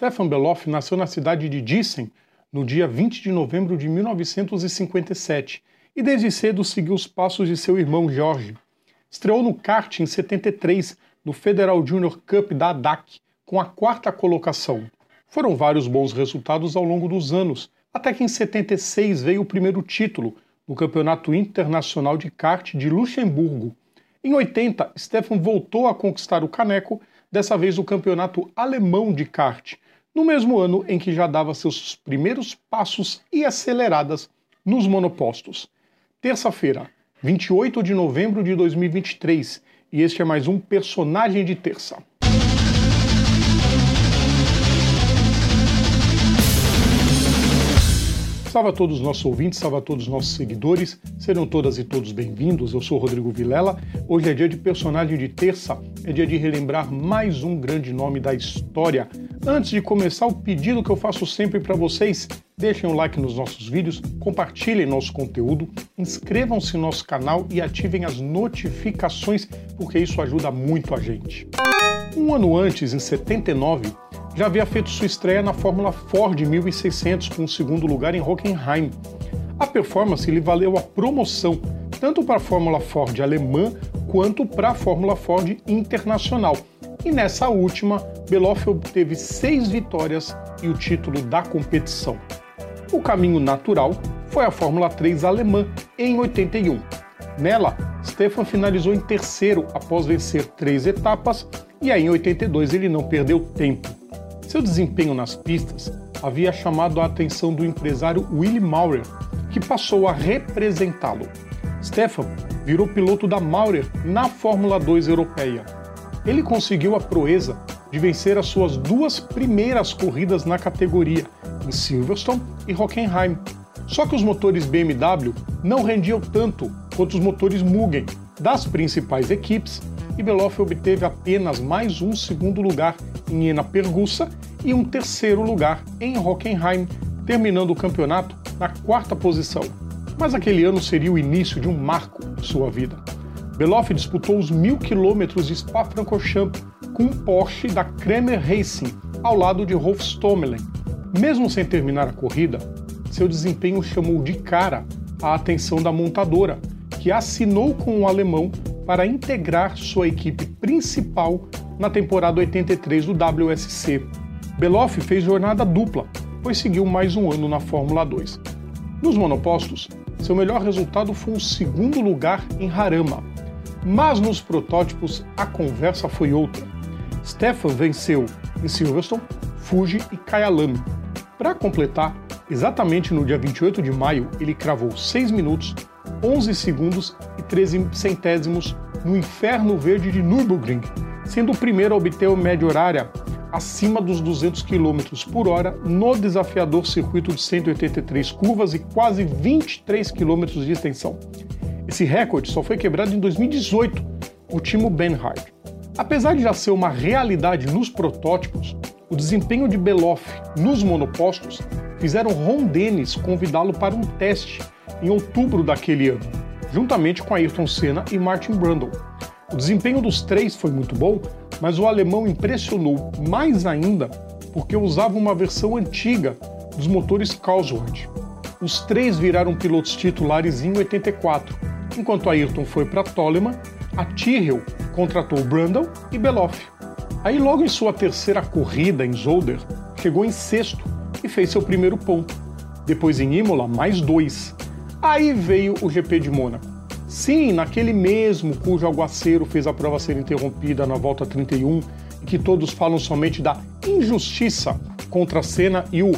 Stefan Beloff nasceu na cidade de Dissen no dia 20 de novembro de 1957 e desde cedo seguiu os passos de seu irmão Jorge. Estreou no kart em 73 no Federal Junior Cup da ADAC com a quarta colocação. Foram vários bons resultados ao longo dos anos, até que em 76 veio o primeiro título no Campeonato Internacional de Kart de Luxemburgo. Em 80, Stefan voltou a conquistar o caneco, dessa vez o Campeonato Alemão de Kart, no mesmo ano em que já dava seus primeiros passos e aceleradas nos monopostos. Terça-feira, 28 de novembro de 2023, e este é mais um personagem de terça. Salve a todos os nossos ouvintes, salve a todos os nossos seguidores, serão todas e todos bem-vindos. Eu sou Rodrigo Vilela. Hoje é dia de personagem de terça, é dia de relembrar mais um grande nome da história. Antes de começar, o pedido que eu faço sempre para vocês: deixem um like nos nossos vídeos, compartilhem nosso conteúdo, inscrevam-se no nosso canal e ativem as notificações, porque isso ajuda muito a gente. Um ano antes, em 79, já havia feito sua estreia na Fórmula Ford 1600 com o segundo lugar em Hockenheim. A performance lhe valeu a promoção tanto para a Fórmula Ford alemã quanto para a Fórmula Ford internacional. E nessa última, Beloff obteve seis vitórias e o título da competição. O caminho natural foi a Fórmula 3 alemã em 81. Nela, Stefan finalizou em terceiro após vencer três etapas e aí em 82 ele não perdeu tempo. Seu desempenho nas pistas havia chamado a atenção do empresário Willie Maurer, que passou a representá-lo. Stefan virou piloto da Maurer na Fórmula 2 europeia. Ele conseguiu a proeza de vencer as suas duas primeiras corridas na categoria, em Silverstone e Hockenheim. Só que os motores BMW não rendiam tanto quanto os motores Mugen das principais equipes e Beloff obteve apenas mais um segundo lugar em Ena Pergussa e um terceiro lugar em Hockenheim, terminando o campeonato na quarta posição. Mas aquele ano seria o início de um marco em sua vida. Beloff disputou os mil quilômetros de Spa-Francorchamps com um Porsche da Kremer Racing ao lado de Rolf Stommelen. Mesmo sem terminar a corrida, seu desempenho chamou de cara a atenção da montadora, que assinou com o alemão para integrar sua equipe principal na temporada 83 do WSC. Beloff fez jornada dupla, pois seguiu mais um ano na Fórmula 2. Nos monopostos, seu melhor resultado foi um segundo lugar em Harama. Mas nos protótipos a conversa foi outra. Stefan venceu em Silverstone, Fuji e Kyalami. Para completar, exatamente no dia 28 de maio, ele cravou 6 minutos, 11 segundos e 13 centésimos no Inferno Verde de Nürburgring, sendo o primeiro a obter a média horária acima dos 200 km por hora no desafiador circuito de 183 curvas e quase 23 km de extensão. Esse recorde só foi quebrado em 2018 por Timo Benhard. Apesar de já ser uma realidade nos protótipos, o desempenho de Beloff nos monopostos fizeram Ron Dennis convidá-lo para um teste em outubro daquele ano, juntamente com Ayrton Senna e Martin Brundle. O desempenho dos três foi muito bom, mas o alemão impressionou mais ainda porque usava uma versão antiga dos motores Cosworth. Os três viraram pilotos titulares em 84, enquanto Ayrton foi para Toleman, a Tyrrell contratou Brundle e Beloff. Aí logo em sua terceira corrida em Zolder, chegou em sexto e fez seu primeiro ponto. Depois em Imola, mais dois. Aí veio o GP de Mônaco. Sim, naquele mesmo cujo aguaceiro fez a prova ser interrompida na volta 31 e que todos falam somente da injustiça contra a Senna e o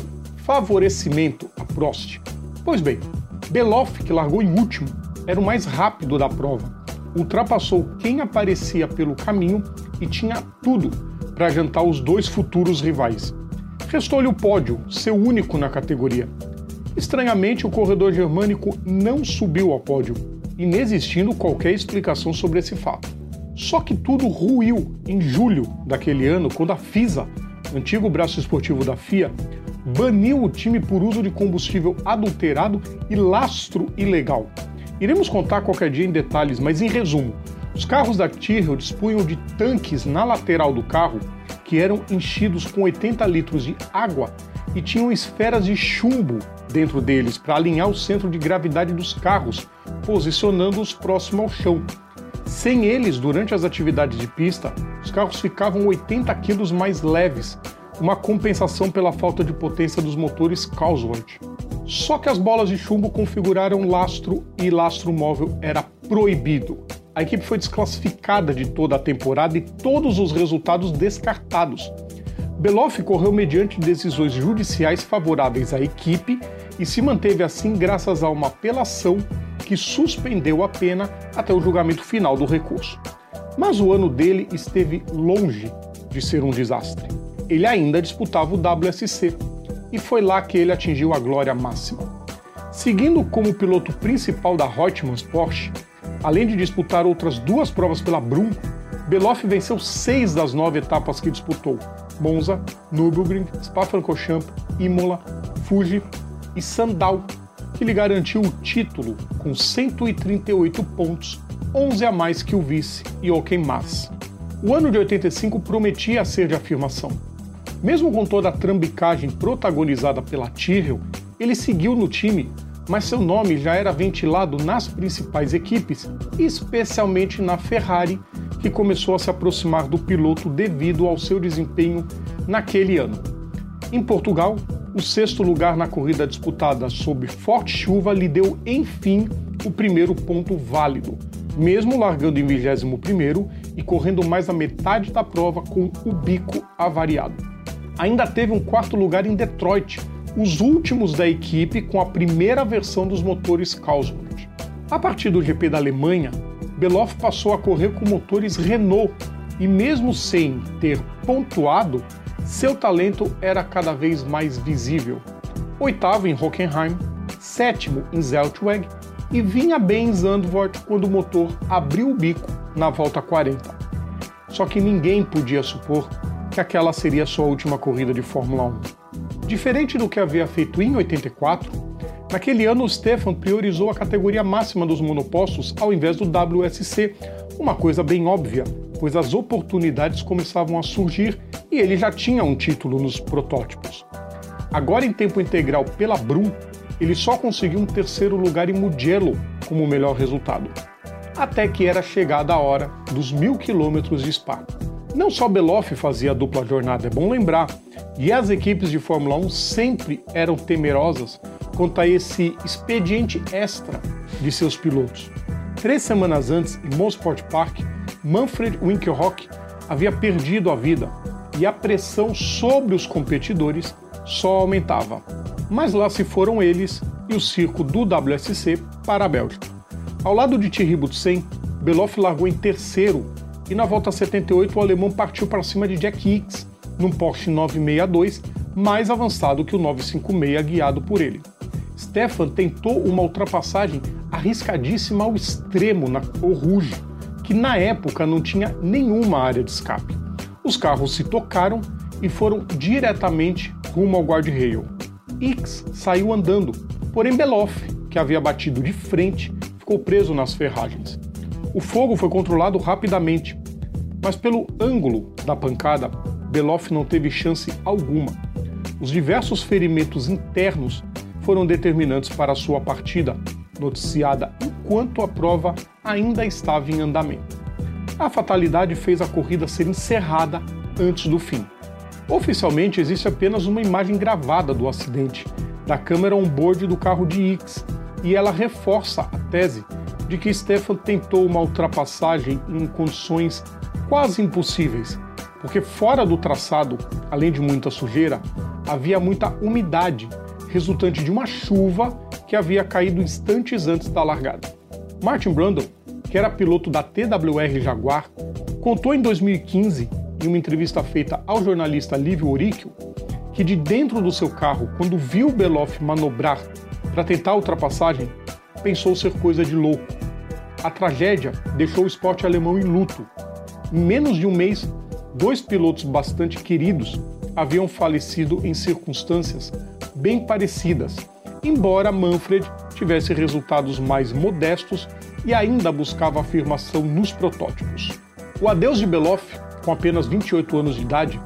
favorecimento a Prost. Pois bem, Beloff, que largou em último, era o mais rápido da prova. Ultrapassou quem aparecia pelo caminho e tinha tudo para jantar os dois futuros rivais. Restou-lhe o pódio, seu único na categoria. Estranhamente, o corredor germânico não subiu ao pódio inexistindo qualquer explicação sobre esse fato. Só que tudo ruiu em julho daquele ano, quando a FISA, antigo braço esportivo da FIA, baniu o time por uso de combustível adulterado e lastro ilegal. Iremos contar qualquer dia em detalhes, mas em resumo, os carros da Tyrrell dispunham de tanques na lateral do carro que eram enchidos com 80 litros de água e tinham esferas de chumbo dentro deles para alinhar o centro de gravidade dos carros, posicionando-os próximo ao chão. Sem eles, durante as atividades de pista, os carros ficavam 80 quilos mais leves, uma compensação pela falta de potência dos motores Cosworth. Só que as bolas de chumbo configuraram lastro e lastro móvel era proibido. A equipe foi desclassificada de toda a temporada e todos os resultados descartados. Beloff correu mediante decisões judiciais favoráveis à equipe e se manteve assim graças a uma apelação que suspendeu a pena até o julgamento final do recurso. Mas o ano dele esteve longe de ser um desastre. Ele ainda disputava o WSC e foi lá que ele atingiu a glória máxima. Seguindo como piloto principal da Reutemann Porsche, além de disputar outras duas provas pela Brum, Beloff venceu seis das nove etapas que disputou: Monza, Nürburgring, Spa-Francorchamps, Imola, Fuji e Sandal, que lhe garantiu o título com 138 pontos, 11 a mais que o vice Jochen Mass. O ano de 85 prometia ser de afirmação. Mesmo com toda a trambicagem protagonizada pela Tyrrell, ele seguiu no time, mas seu nome já era ventilado nas principais equipes, especialmente na Ferrari, que começou a se aproximar do piloto devido ao seu desempenho naquele ano. Em Portugal, o sexto lugar na corrida disputada sob forte chuva lhe deu, enfim, o primeiro ponto válido, mesmo largando em 21 e correndo mais da metade da prova com o bico avariado ainda teve um quarto lugar em Detroit, os últimos da equipe com a primeira versão dos motores Cosworth. A partir do GP da Alemanha, Beloff passou a correr com motores Renault e, mesmo sem ter pontuado, seu talento era cada vez mais visível. Oitavo em Hockenheim, sétimo em Zeltweg e vinha bem em Zandvoort quando o motor abriu o bico na volta 40. Só que ninguém podia supor que aquela seria sua última corrida de Fórmula 1. Diferente do que havia feito em 84, naquele ano o Stefan priorizou a categoria máxima dos monopostos ao invés do WSC, uma coisa bem óbvia, pois as oportunidades começavam a surgir e ele já tinha um título nos protótipos. Agora em tempo integral pela Brum, ele só conseguiu um terceiro lugar em Mugello como melhor resultado. Até que era chegada a hora dos mil quilômetros de Spa. Não só Beloff fazia a dupla jornada, é bom lembrar, e as equipes de Fórmula 1 sempre eram temerosas quanto a esse expediente extra de seus pilotos. Três semanas antes, em Mosport Park, Manfred Winkelhock havia perdido a vida e a pressão sobre os competidores só aumentava. Mas lá se foram eles e o circo do WSC para a Bélgica. Ao lado de Thierry Boutsen, Beloff largou em terceiro e na volta 78 o alemão partiu para cima de Jack Hicks num Porsche 962 mais avançado que o 956 guiado por ele. Stefan tentou uma ultrapassagem arriscadíssima ao extremo na Eau Rouge, que na época não tinha nenhuma área de escape. Os carros se tocaram e foram diretamente rumo ao guardrail. Hicks saiu andando, porém Beloff, que havia batido de frente, ficou preso nas ferragens. O fogo foi controlado rapidamente mas pelo ângulo da pancada, Beloff não teve chance alguma. Os diversos ferimentos internos foram determinantes para sua partida, noticiada enquanto a prova ainda estava em andamento. A fatalidade fez a corrida ser encerrada antes do fim. Oficialmente existe apenas uma imagem gravada do acidente, da câmera on-board do carro de X, e ela reforça a tese de que Stefan tentou uma ultrapassagem em condições quase impossíveis, porque fora do traçado, além de muita sujeira, havia muita umidade resultante de uma chuva que havia caído instantes antes da largada. Martin Brundle, que era piloto da TWR Jaguar, contou em 2015, em uma entrevista feita ao jornalista Livio Oricchio, que de dentro do seu carro, quando viu Beloff manobrar para tentar a ultrapassagem, pensou ser coisa de louco. A tragédia deixou o esporte alemão em luto em menos de um mês, dois pilotos bastante queridos haviam falecido em circunstâncias bem parecidas, embora Manfred tivesse resultados mais modestos e ainda buscava afirmação nos protótipos. O adeus de Beloff, com apenas 28 anos de idade,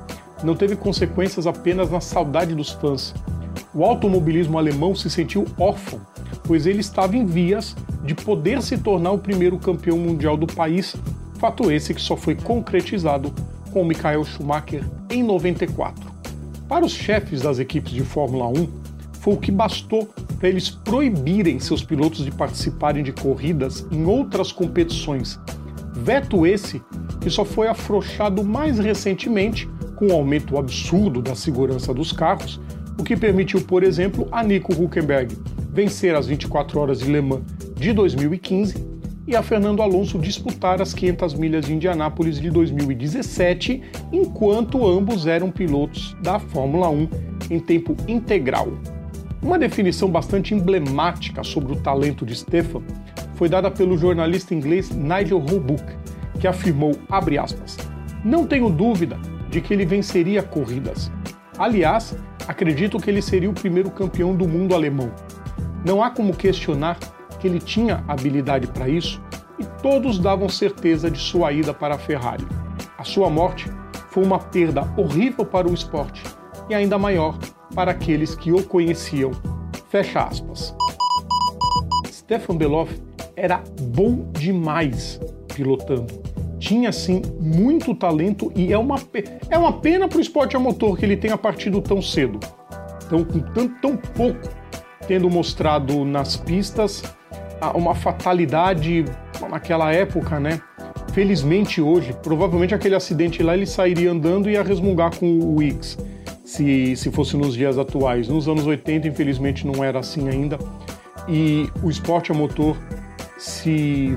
não teve consequências apenas na saudade dos fãs. O automobilismo alemão se sentiu órfão, pois ele estava em vias de poder se tornar o primeiro campeão mundial do país, fato esse que só foi concretizado com Michael Schumacher em 94. Para os chefes das equipes de Fórmula 1, foi o que bastou para eles proibirem seus pilotos de participarem de corridas em outras competições. Veto esse que só foi afrouxado mais recentemente com o aumento absurdo da segurança dos carros, o que permitiu, por exemplo, a Nico Huckenberg vencer as 24 horas de Le Mans de 2015 e a Fernando Alonso disputar as 500 milhas de Indianápolis de 2017, enquanto ambos eram pilotos da Fórmula 1 em tempo integral. Uma definição bastante emblemática sobre o talento de Stefan foi dada pelo jornalista inglês Nigel Roebuck, que afirmou, aspas, não tenho dúvida de que ele venceria corridas. Aliás, acredito que ele seria o primeiro campeão do mundo alemão. Não há como questionar que ele tinha habilidade para isso e todos davam certeza de sua ida para a Ferrari. A sua morte foi uma perda horrível para o esporte e ainda maior para aqueles que o conheciam. Fecha aspas. Stefan Beloff era bom demais pilotando. Tinha sim muito talento e é uma, é uma pena para o esporte a motor que ele tenha partido tão cedo. Então, com tão, tão pouco tendo mostrado nas pistas uma fatalidade naquela época, né? Felizmente hoje, provavelmente aquele acidente lá ele sairia andando e ia resmungar com o Wicks, se, se fosse nos dias atuais. Nos anos 80, infelizmente, não era assim ainda. E o esporte a motor se,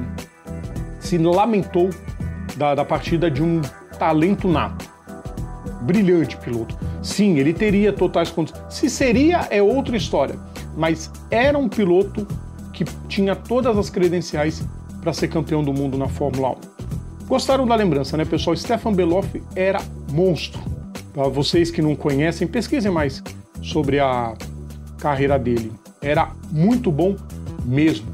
se lamentou da, da partida de um talento nato. Brilhante piloto. Sim, ele teria totais condições. Se seria, é outra história. Mas era um piloto tinha todas as credenciais para ser campeão do mundo na Fórmula 1. Gostaram da lembrança, né, pessoal? Stefan Beloff era monstro. Para vocês que não conhecem, pesquisem mais sobre a carreira dele. Era muito bom mesmo.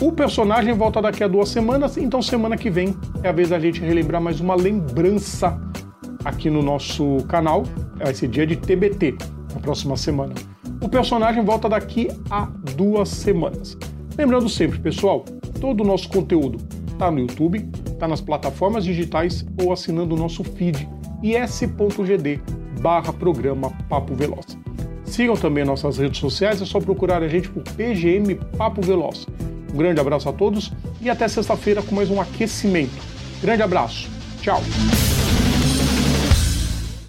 O personagem volta daqui a duas semanas, então semana que vem é a vez da gente relembrar mais uma lembrança aqui no nosso canal. Vai ser dia de TBT, na próxima semana. O personagem volta daqui a duas semanas. Lembrando sempre, pessoal, todo o nosso conteúdo está no YouTube, está nas plataformas digitais ou assinando o nosso feed is.gd barra programa Papo Veloz. Sigam também nossas redes sociais, é só procurar a gente por PGM Papo Veloz. Um grande abraço a todos e até sexta-feira com mais um aquecimento. Grande abraço, tchau!